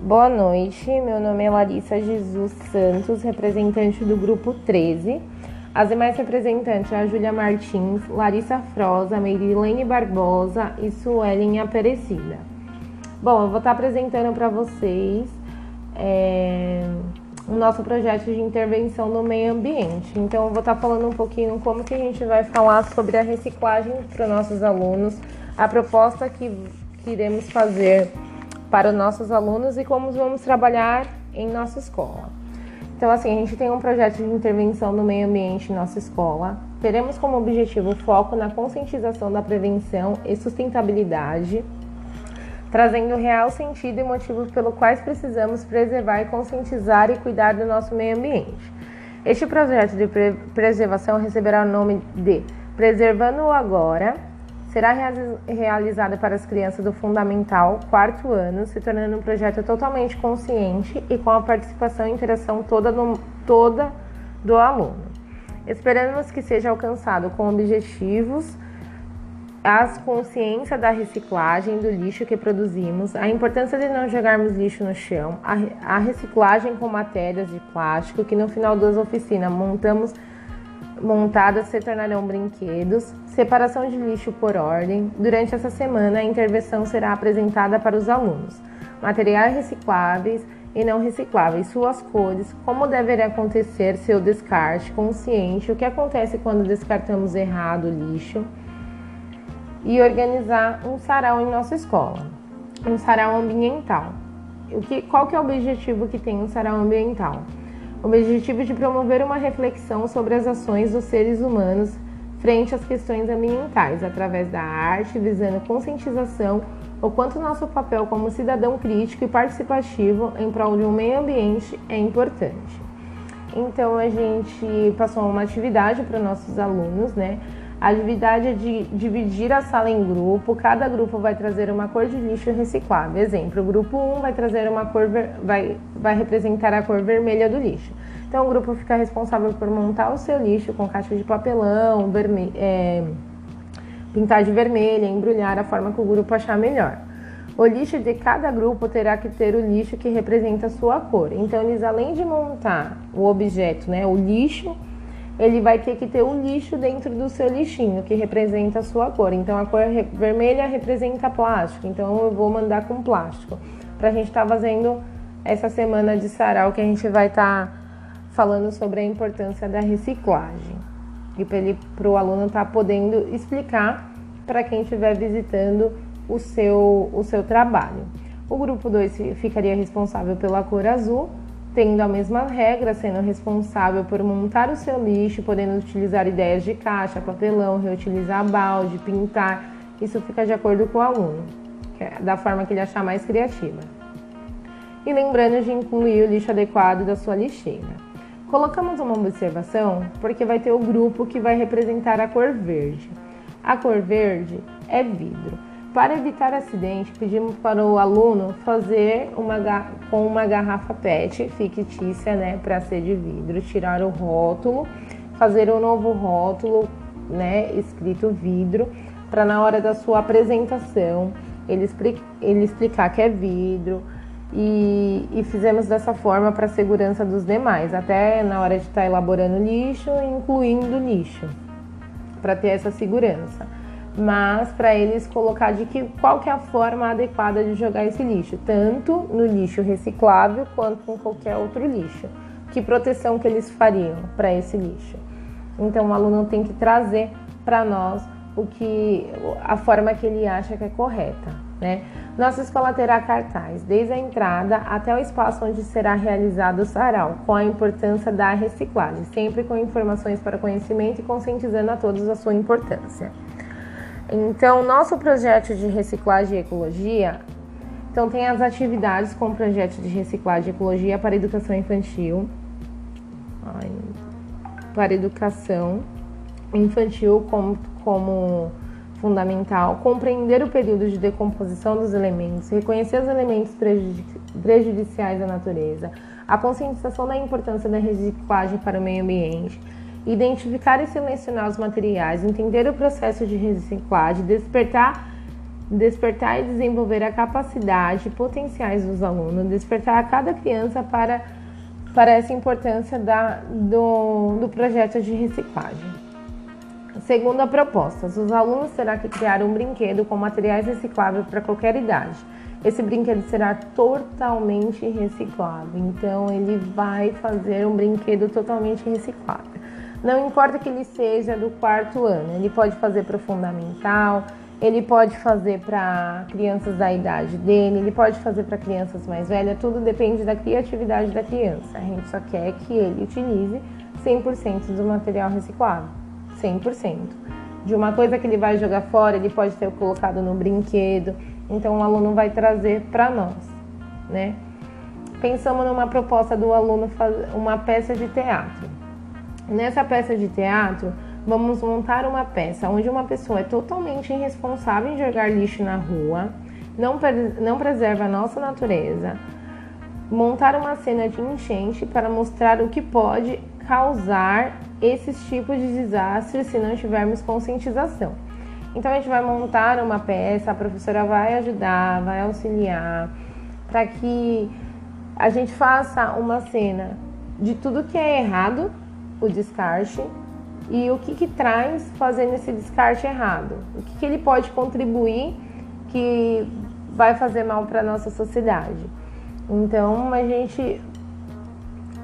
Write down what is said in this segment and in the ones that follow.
Boa noite, meu nome é Larissa Jesus Santos, representante do grupo 13. As demais representantes é a Júlia Martins, Larissa Froza, Merilene Barbosa e Suelen Aparecida. Bom, eu vou estar apresentando para vocês é, o nosso projeto de intervenção no meio ambiente. Então, eu vou estar falando um pouquinho como que a gente vai falar sobre a reciclagem para os nossos alunos, a proposta que, que iremos fazer para os nossos alunos e como vamos trabalhar em nossa escola. Então, assim, a gente tem um projeto de intervenção no meio ambiente em nossa escola. Teremos como objetivo o foco na conscientização da prevenção e sustentabilidade, trazendo real sentido e motivos pelos quais precisamos preservar e conscientizar e cuidar do nosso meio ambiente. Este projeto de preservação receberá o nome de Preservando o Agora será realizada para as crianças do Fundamental, quarto ano, se tornando um projeto totalmente consciente e com a participação e interação toda, no, toda do aluno. Esperamos que seja alcançado com objetivos as consciência da reciclagem do lixo que produzimos, a importância de não jogarmos lixo no chão, a, a reciclagem com matérias de plástico que no final das oficinas montamos montadas se tornarão brinquedos, separação de lixo por ordem. Durante essa semana, a intervenção será apresentada para os alunos. Materiais recicláveis e não recicláveis, suas cores, como deveria acontecer seu descarte consciente, o que acontece quando descartamos errado o lixo e organizar um sarau em nossa escola, um sarau ambiental. O que, qual que é o objetivo que tem um sarau ambiental? Objetivo de promover uma reflexão sobre as ações dos seres humanos frente às questões ambientais, através da arte, visando conscientização o quanto nosso papel como cidadão crítico e participativo em prol de um meio ambiente é importante. Então a gente passou uma atividade para os nossos alunos, né? A atividade é de dividir a sala em grupo, cada grupo vai trazer uma cor de lixo reciclável. Exemplo, o grupo 1 vai trazer uma cor vai, vai representar a cor vermelha do lixo. Então o grupo fica responsável por montar o seu lixo com caixa de papelão, verme, é, pintar de vermelha, embrulhar a forma que o grupo achar melhor. O lixo de cada grupo terá que ter o lixo que representa a sua cor. Então eles além de montar o objeto, né, o lixo ele vai ter que ter um lixo dentro do seu lixinho, que representa a sua cor. Então, a cor vermelha representa plástico, então eu vou mandar com plástico. Para a gente estar tá fazendo essa semana de sarau, que a gente vai estar tá falando sobre a importância da reciclagem. E para o aluno estar tá podendo explicar para quem estiver visitando o seu, o seu trabalho. O grupo 2 ficaria responsável pela cor azul tendo a mesma regra, sendo responsável por montar o seu lixo, podendo utilizar ideias de caixa, papelão, reutilizar balde, pintar. Isso fica de acordo com o aluno, é da forma que ele achar mais criativa. E lembrando de incluir o lixo adequado da sua lixeira. Colocamos uma observação porque vai ter o grupo que vai representar a cor verde. A cor verde é vidro. Para evitar acidente, pedimos para o aluno fazer uma com uma garrafa PET fictícia, né, para ser de vidro, tirar o rótulo, fazer um novo rótulo, né, escrito vidro, para na hora da sua apresentação ele, ele explicar que é vidro, e, e, fizemos dessa forma para a segurança dos demais, até na hora de estar tá elaborando lixo, incluindo lixo, para ter essa segurança mas para eles colocar de que qual que é a forma adequada de jogar esse lixo, tanto no lixo reciclável quanto em qualquer outro lixo. Que proteção que eles fariam para esse lixo? Então o aluno tem que trazer para nós o que a forma que ele acha que é correta, né? Nossa escola terá cartaz desde a entrada até o espaço onde será realizado o sarau, com a importância da reciclagem, sempre com informações para conhecimento e conscientizando a todos a sua importância. Então, nosso projeto de reciclagem e ecologia, então tem as atividades com o projeto de reciclagem e ecologia para educação infantil, para educação infantil como, como fundamental, compreender o período de decomposição dos elementos, reconhecer os elementos prejudiciais à natureza, a conscientização da importância da reciclagem para o meio ambiente, identificar e selecionar os materiais, entender o processo de reciclagem, despertar despertar e desenvolver a capacidade potenciais dos alunos, despertar a cada criança para, para essa importância da, do, do projeto de reciclagem. Segunda proposta, os alunos terão que criar um brinquedo com materiais recicláveis para qualquer idade. Esse brinquedo será totalmente reciclável, então ele vai fazer um brinquedo totalmente reciclável. Não importa que ele seja do quarto ano, ele pode fazer para o fundamental, ele pode fazer para crianças da idade dele, ele pode fazer para crianças mais velhas, tudo depende da criatividade da criança. A gente só quer que ele utilize 100% do material reciclável, 100%. De uma coisa que ele vai jogar fora, ele pode ter colocado no brinquedo, então o aluno vai trazer para nós, né? Pensamos numa proposta do aluno fazer uma peça de teatro. Nessa peça de teatro, vamos montar uma peça onde uma pessoa é totalmente irresponsável em jogar lixo na rua, não, não preserva a nossa natureza, montar uma cena de enchente para mostrar o que pode causar esses tipos de desastres se não tivermos conscientização. Então a gente vai montar uma peça, a professora vai ajudar, vai auxiliar para que a gente faça uma cena de tudo que é errado, o descarte, e o que, que traz fazendo esse descarte errado, o que, que ele pode contribuir que vai fazer mal para a nossa sociedade. Então a gente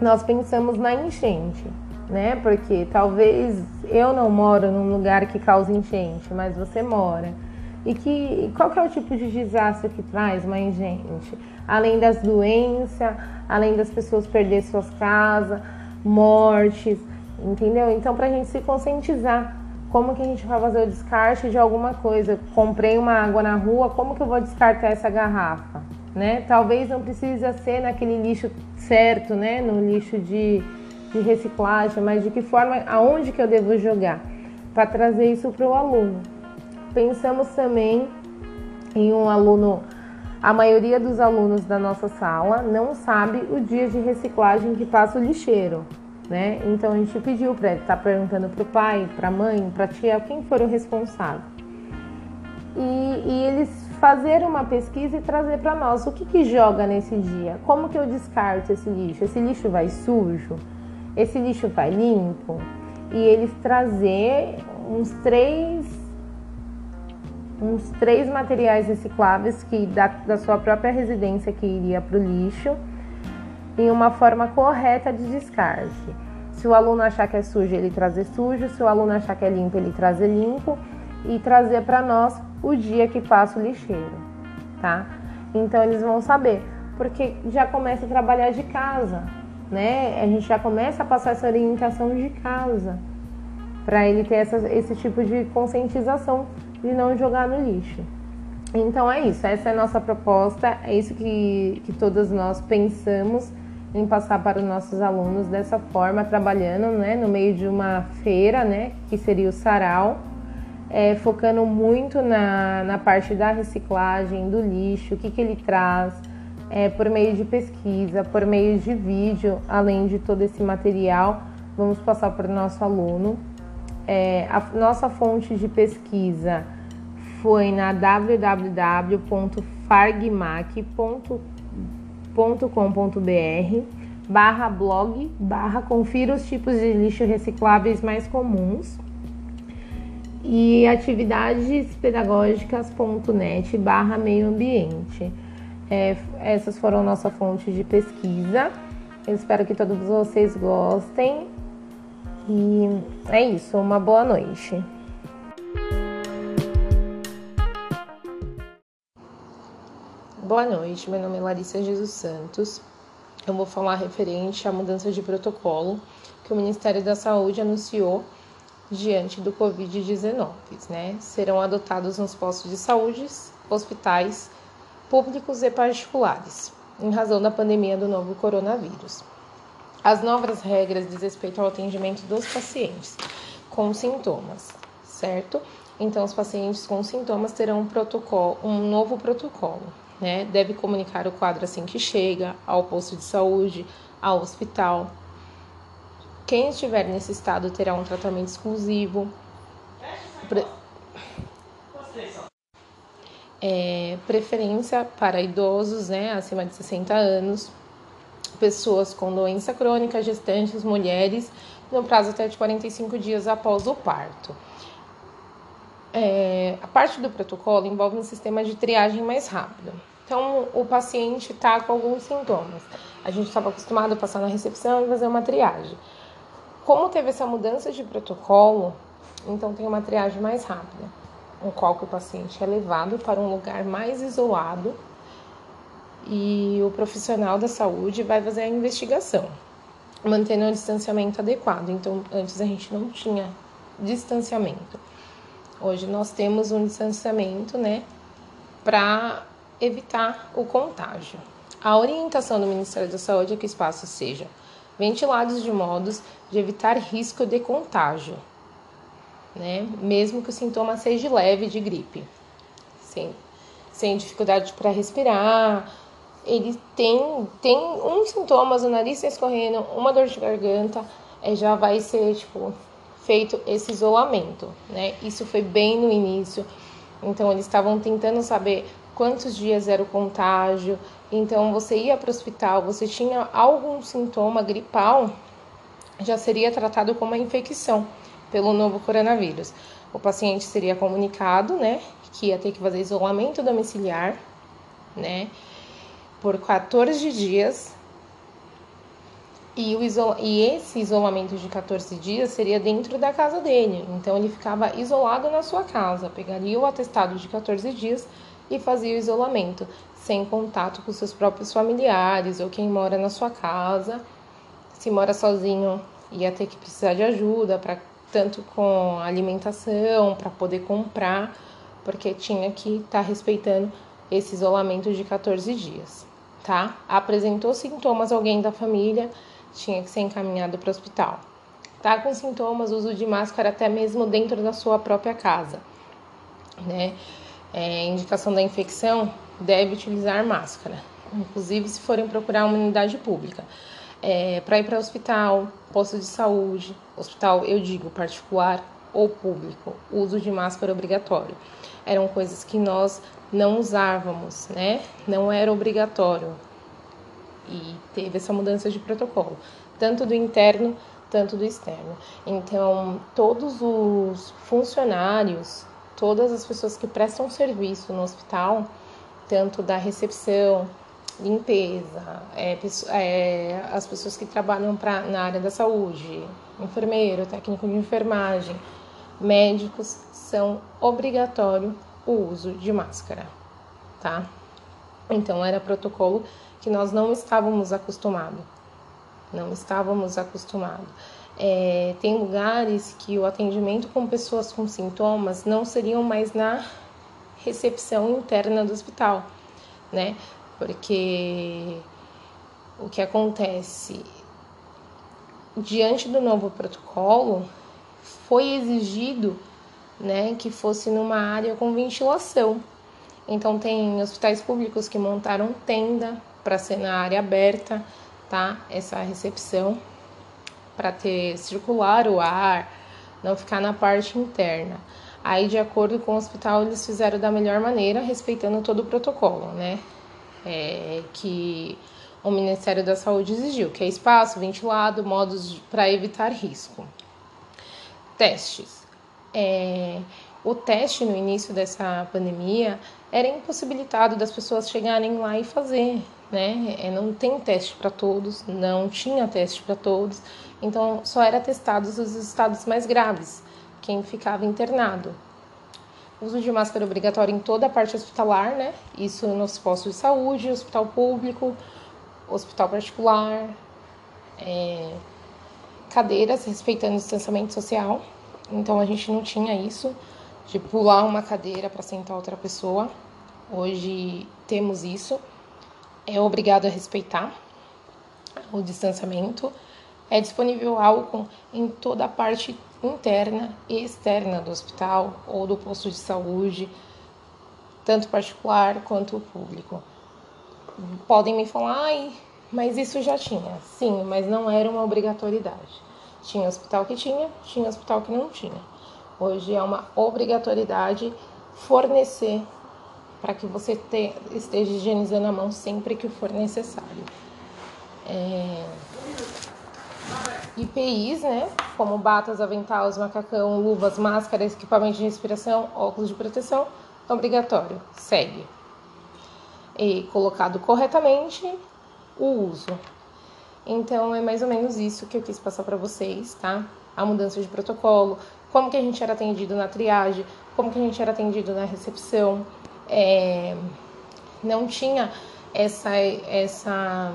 nós pensamos na enchente né? Porque talvez eu não moro num lugar que causa enchente, mas você mora. E que qual que é o tipo de desastre que traz uma enchente? Além das doenças, além das pessoas perder suas casas, mortes, entendeu? Então, para a gente se conscientizar, como que a gente vai fazer o descarte de alguma coisa? Comprei uma água na rua, como que eu vou descartar essa garrafa? Né? Talvez não precisa ser naquele lixo certo, né? No lixo de de reciclagem, mas de que forma, aonde que eu devo jogar, para trazer isso para o aluno. Pensamos também em um aluno, a maioria dos alunos da nossa sala não sabe o dia de reciclagem que passa o lixeiro, né? Então a gente pediu para ele estar tá perguntando para o pai, para a mãe, para a tia, quem for o responsável. E, e, eles fazer uma pesquisa e trazer para nós o que, que joga nesse dia, como que eu descarto esse lixo, esse lixo vai sujo, esse lixo vai limpo e eles trazer uns três uns três materiais recicláveis que da, da sua própria residência que iria para o lixo em uma forma correta de descarte. Se o aluno achar que é sujo, ele trazer sujo, se o aluno achar que é limpo, ele trazer limpo e trazer para nós o dia que passa o lixeiro, tá? Então eles vão saber, porque já começa a trabalhar de casa né? A gente já começa a passar essa orientação de casa para ele ter essa, esse tipo de conscientização de não jogar no lixo. Então é isso, essa é a nossa proposta, é isso que, que todas nós pensamos em passar para os nossos alunos dessa forma, trabalhando né, no meio de uma feira, né, que seria o sarau, é, focando muito na, na parte da reciclagem, do lixo, o que, que ele traz, é, por meio de pesquisa, por meio de vídeo, além de todo esse material, vamos passar para o nosso aluno. É, a nossa fonte de pesquisa foi na www.fargmac.com.br barra blog barra confira os tipos de lixo recicláveis mais comuns e atividades pedagógicas.net barra meio ambiente. É, essas foram nossa fonte de pesquisa. Eu espero que todos vocês gostem. E é isso, uma boa noite. Boa noite, meu nome é Larissa Jesus Santos. Eu vou falar referente à mudança de protocolo que o Ministério da Saúde anunciou diante do Covid-19, né? Serão adotados nos postos de saúde, hospitais, públicos e particulares, em razão da pandemia do novo coronavírus. As novas regras diz respeito ao atendimento dos pacientes com sintomas, certo? Então, os pacientes com sintomas terão um protocolo, um novo protocolo, né? Deve comunicar o quadro assim que chega ao posto de saúde, ao hospital. Quem estiver nesse estado terá um tratamento exclusivo. é, preferência para idosos, né, acima de 60 anos, pessoas com doença crônica, gestantes, mulheres, no prazo até de 45 dias após o parto. É, a parte do protocolo envolve um sistema de triagem mais rápido. Então, o paciente está com alguns sintomas. A gente estava acostumado a passar na recepção e fazer uma triagem. Como teve essa mudança de protocolo, então tem uma triagem mais rápida, no qual o paciente é levado para um lugar mais isolado e o profissional da saúde vai fazer a investigação, mantendo o distanciamento adequado. Então, antes a gente não tinha distanciamento. Hoje nós temos um distanciamento, né, para evitar o contágio. A orientação do Ministério da Saúde é que o espaço seja ventilados de modos de evitar risco de contágio, né? Mesmo que o sintoma seja leve de gripe, sem, sem dificuldade para respirar, ele tem tem um sintoma, o nariz está escorrendo, uma dor de garganta, é, já vai ser tipo feito esse isolamento, né? Isso foi bem no início. Então eles estavam tentando saber quantos dias era o contágio. Então você ia para o hospital, você tinha algum sintoma gripal, já seria tratado como uma infecção pelo novo coronavírus. O paciente seria comunicado, né, que ia ter que fazer isolamento domiciliar, né, por 14 dias. E, e esse isolamento de 14 dias seria dentro da casa dele. Então ele ficava isolado na sua casa, pegaria o atestado de 14 dias e fazia o isolamento, sem contato com seus próprios familiares ou quem mora na sua casa. Se mora sozinho, ia ter que precisar de ajuda para tanto com alimentação, para poder comprar, porque tinha que estar tá respeitando esse isolamento de 14 dias, tá? Apresentou sintomas alguém da família, tinha que ser encaminhado para o hospital. Tá com sintomas, uso de máscara até mesmo dentro da sua própria casa, né? é, indicação da infecção, deve utilizar máscara, inclusive se forem procurar uma unidade pública. É, para ir para o hospital, posto de saúde, hospital, eu digo particular ou público, uso de máscara obrigatório. Eram coisas que nós não usávamos, né? Não era obrigatório. E teve essa mudança de protocolo, tanto do interno, tanto do externo. Então, todos os funcionários todas as pessoas que prestam serviço no hospital, tanto da recepção, limpeza, é, é, as pessoas que trabalham pra, na área da saúde, enfermeiro, técnico de enfermagem, médicos, são obrigatório o uso de máscara, tá? Então era protocolo que nós não estávamos acostumados, não estávamos acostumados. É, tem lugares que o atendimento com pessoas com sintomas não seriam mais na recepção interna do hospital, né? Porque o que acontece diante do novo protocolo foi exigido, né, que fosse numa área com ventilação. Então tem hospitais públicos que montaram tenda para ser na área aberta, tá? Essa recepção para ter circular o ar, não ficar na parte interna. Aí, de acordo com o hospital, eles fizeram da melhor maneira, respeitando todo o protocolo, né? É, que o Ministério da Saúde exigiu, que é espaço ventilado, modos para evitar risco. Testes. É, o teste no início dessa pandemia era impossibilitado das pessoas chegarem lá e fazer, né? É, não tem teste para todos, não tinha teste para todos. Então, só era testados os estados mais graves, quem ficava internado. Uso de máscara obrigatório em toda a parte hospitalar, né? Isso nos postos de saúde, hospital público, hospital particular, é, cadeiras respeitando o distanciamento social. Então, a gente não tinha isso de pular uma cadeira para sentar outra pessoa. Hoje temos isso. É obrigado a respeitar o distanciamento é disponível álcool em toda a parte interna e externa do hospital ou do posto de saúde, tanto particular quanto público. Podem me falar, ai, mas isso já tinha. Sim, mas não era uma obrigatoriedade. Tinha hospital que tinha, tinha hospital que não tinha. Hoje é uma obrigatoriedade fornecer para que você te, esteja higienizando a mão sempre que for necessário. É... IPIs, né? Como batas, aventais, macacão, luvas, máscaras, equipamento de respiração, óculos de proteção, obrigatório. Segue. E colocado corretamente o uso. Então é mais ou menos isso que eu quis passar para vocês, tá? A mudança de protocolo, como que a gente era atendido na triagem, como que a gente era atendido na recepção. É... Não tinha essa essa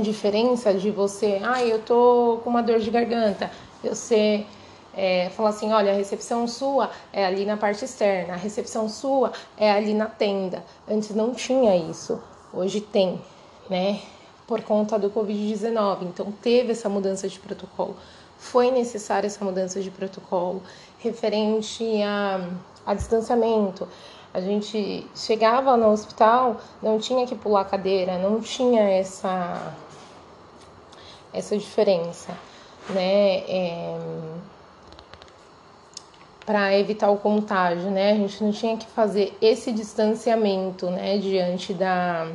diferença de você, ah, eu tô com uma dor de garganta, você é, falar assim, olha, a recepção sua é ali na parte externa, a recepção sua é ali na tenda. Antes não tinha isso, hoje tem, né? Por conta do Covid-19. Então teve essa mudança de protocolo. Foi necessária essa mudança de protocolo referente a, a distanciamento. A gente chegava no hospital, não tinha que pular cadeira, não tinha essa essa diferença, né? É, para evitar o contágio, né? A gente não tinha que fazer esse distanciamento, né, diante da,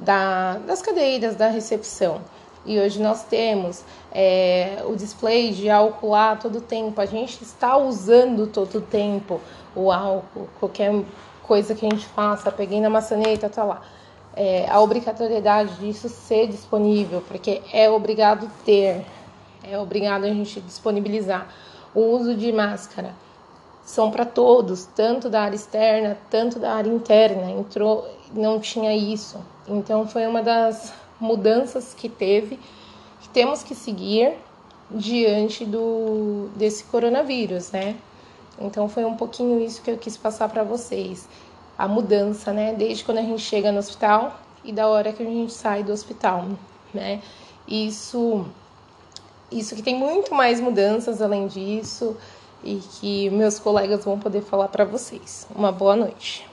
da das cadeiras da recepção. E hoje nós temos é, o display de álcool lá todo o tempo. A gente está usando todo o tempo o álcool, qualquer coisa que a gente faça, peguei na maçaneta, tá lá é, a obrigatoriedade disso ser disponível, porque é obrigado ter, é obrigado a gente disponibilizar o uso de máscara. São para todos, tanto da área externa, tanto da área interna. Entrou, não tinha isso. Então foi uma das mudanças que teve, que temos que seguir diante do desse coronavírus, né? Então foi um pouquinho isso que eu quis passar para vocês a mudança, né? Desde quando a gente chega no hospital e da hora que a gente sai do hospital, né? Isso, isso que tem muito mais mudanças além disso e que meus colegas vão poder falar para vocês. Uma boa noite.